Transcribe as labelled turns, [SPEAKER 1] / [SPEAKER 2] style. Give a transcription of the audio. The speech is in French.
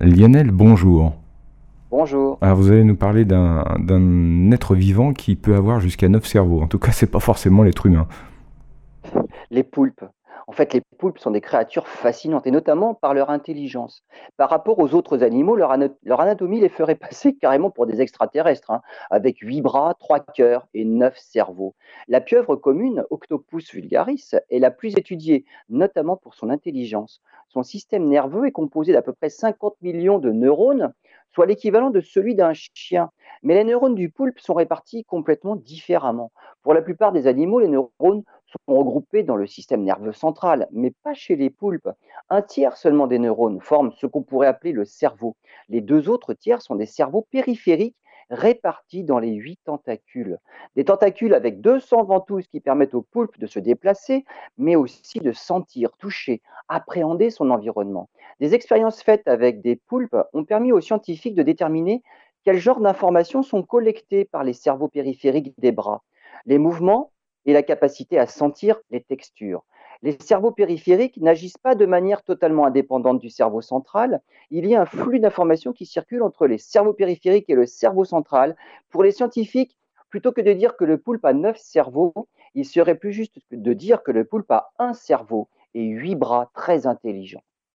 [SPEAKER 1] Lionel, bonjour.
[SPEAKER 2] Bonjour.
[SPEAKER 1] Alors vous allez nous parler d'un être vivant qui peut avoir jusqu'à 9 cerveaux. En tout cas, c'est pas forcément l'être humain.
[SPEAKER 2] Les poulpes. En fait, les poulpes sont des créatures fascinantes, et notamment par leur intelligence. Par rapport aux autres animaux, leur, anatomie les ferait passer carrément pour des extraterrestres, hein, avec huit bras, trois cœurs et neuf cerveaux. La pieuvre commune, Octopus vulgaris, est la plus étudiée, notamment pour son intelligence. Son système nerveux est composé d'à peu près 50 millions de neurones, soit l'équivalent de celui d'un chien. Mais les neurones du poulpe sont répartis complètement différemment. Pour la plupart des animaux, les neurones regroupés dans le système nerveux central, mais pas chez les poulpes. Un tiers seulement des neurones forment ce qu'on pourrait appeler le cerveau. Les deux autres tiers sont des cerveaux périphériques répartis dans les huit tentacules. Des tentacules avec 200 ventouses qui permettent au poulpe de se déplacer, mais aussi de sentir, toucher, appréhender son environnement. Des expériences faites avec des poulpes ont permis aux scientifiques de déterminer quel genre d'informations sont collectées par les cerveaux périphériques des bras. Les mouvements, et la capacité à sentir les textures. Les cerveaux périphériques n'agissent pas de manière totalement indépendante du cerveau central. Il y a un flux d'informations qui circule entre les cerveaux périphériques et le cerveau central. Pour les scientifiques, plutôt que de dire que le poulpe a neuf cerveaux, il serait plus juste de dire que le poulpe a un cerveau et huit bras très intelligents.